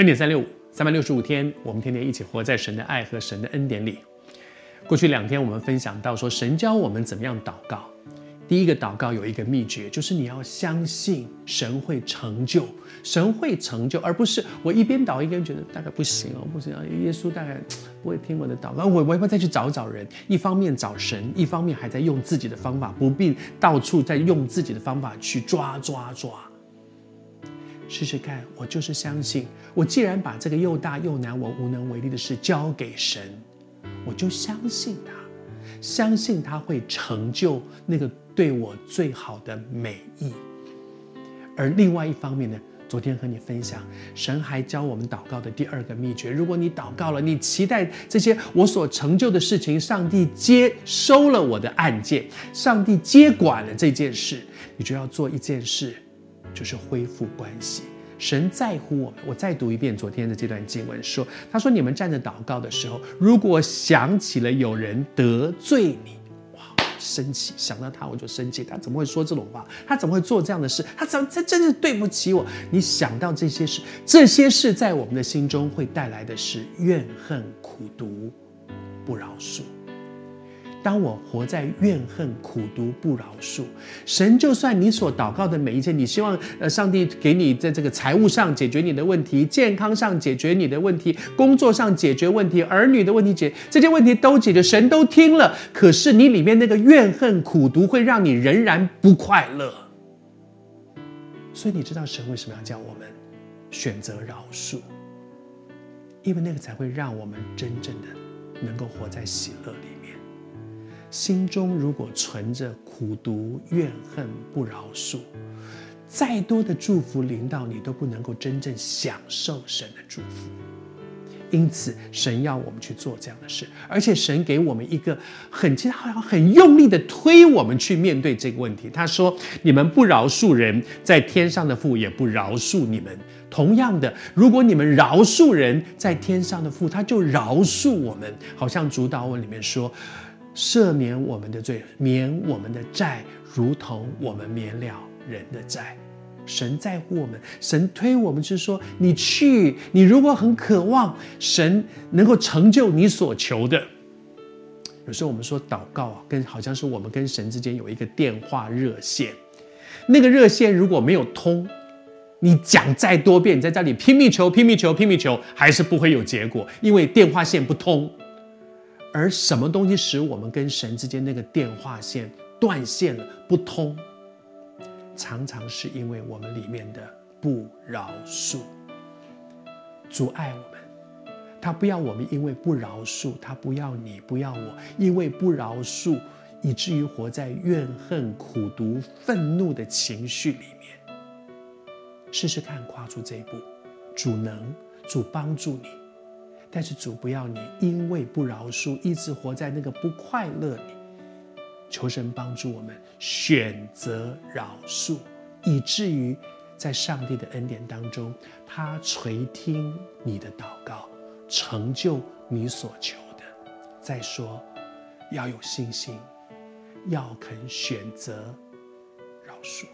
恩典三六五，三百六十五天，我们天天一起活在神的爱和神的恩典里。过去两天我们分享到说，神教我们怎么样祷告。第一个祷告有一个秘诀，就是你要相信神会成就，神会成就，而不是我一边祷一边觉得大概不行哦，不行啊，耶稣大概不会听我的祷告，我我要不要再去找找人？一方面找神，一方面还在用自己的方法，不必到处在用自己的方法去抓抓抓。试试看，我就是相信，我既然把这个又大又难我无能为力的事交给神，我就相信他，相信他会成就那个对我最好的美意。而另外一方面呢，昨天和你分享，神还教我们祷告的第二个秘诀：如果你祷告了，你期待这些我所成就的事情，上帝接收了我的案件，上帝接管了这件事，你就要做一件事。就是恢复关系，神在乎我们。我再读一遍昨天的这段经文，说：“他说你们站着祷告的时候，如果想起了有人得罪你，哇，生气，想到他我就生气。他怎么会说这种话？他怎么会做这样的事？他怎么他真是对不起我？你想到这些事，这些事在我们的心中会带来的是怨恨、苦毒、不饶恕。”当我活在怨恨、苦毒、不饶恕，神就算你所祷告的每一件，你希望呃上帝给你在这个财务上解决你的问题，健康上解决你的问题，工作上解决问题，儿女的问题解这些问题都解决，神都听了，可是你里面那个怨恨、苦毒会让你仍然不快乐。所以你知道神为什么要叫我们选择饶恕？因为那个才会让我们真正的能够活在喜乐里面。心中如果存着苦毒、怨恨、不饶恕，再多的祝福临到你，都不能够真正享受神的祝福。因此，神要我们去做这样的事，而且神给我们一个很，其实好像很用力的推我们去面对这个问题。他说：“你们不饶恕人，在天上的父也不饶恕你们。同样的，如果你们饶恕人，在天上的父他就饶恕我们。”好像主祷文里面说。赦免我们的罪，免我们的债，如同我们免了人的债。神在乎我们，神推我们是说，你去，你如果很渴望神能够成就你所求的。有时候我们说祷告啊，跟好像是我们跟神之间有一个电话热线，那个热线如果没有通，你讲再多遍，你在这里拼命求、拼命求、拼命求，还是不会有结果，因为电话线不通。而什么东西使我们跟神之间那个电话线断线了、不通？常常是因为我们里面的不饶恕。阻碍我们，他不要我们因为不饶恕，他不要你，不要我，因为不饶恕，以至于活在怨恨、苦毒、愤怒的情绪里面。试试看，跨出这一步，主能，主帮助你。但是主不要你因为不饶恕，一直活在那个不快乐里。求神帮助我们选择饶恕，以至于在上帝的恩典当中，他垂听你的祷告，成就你所求的。再说，要有信心，要肯选择饶恕。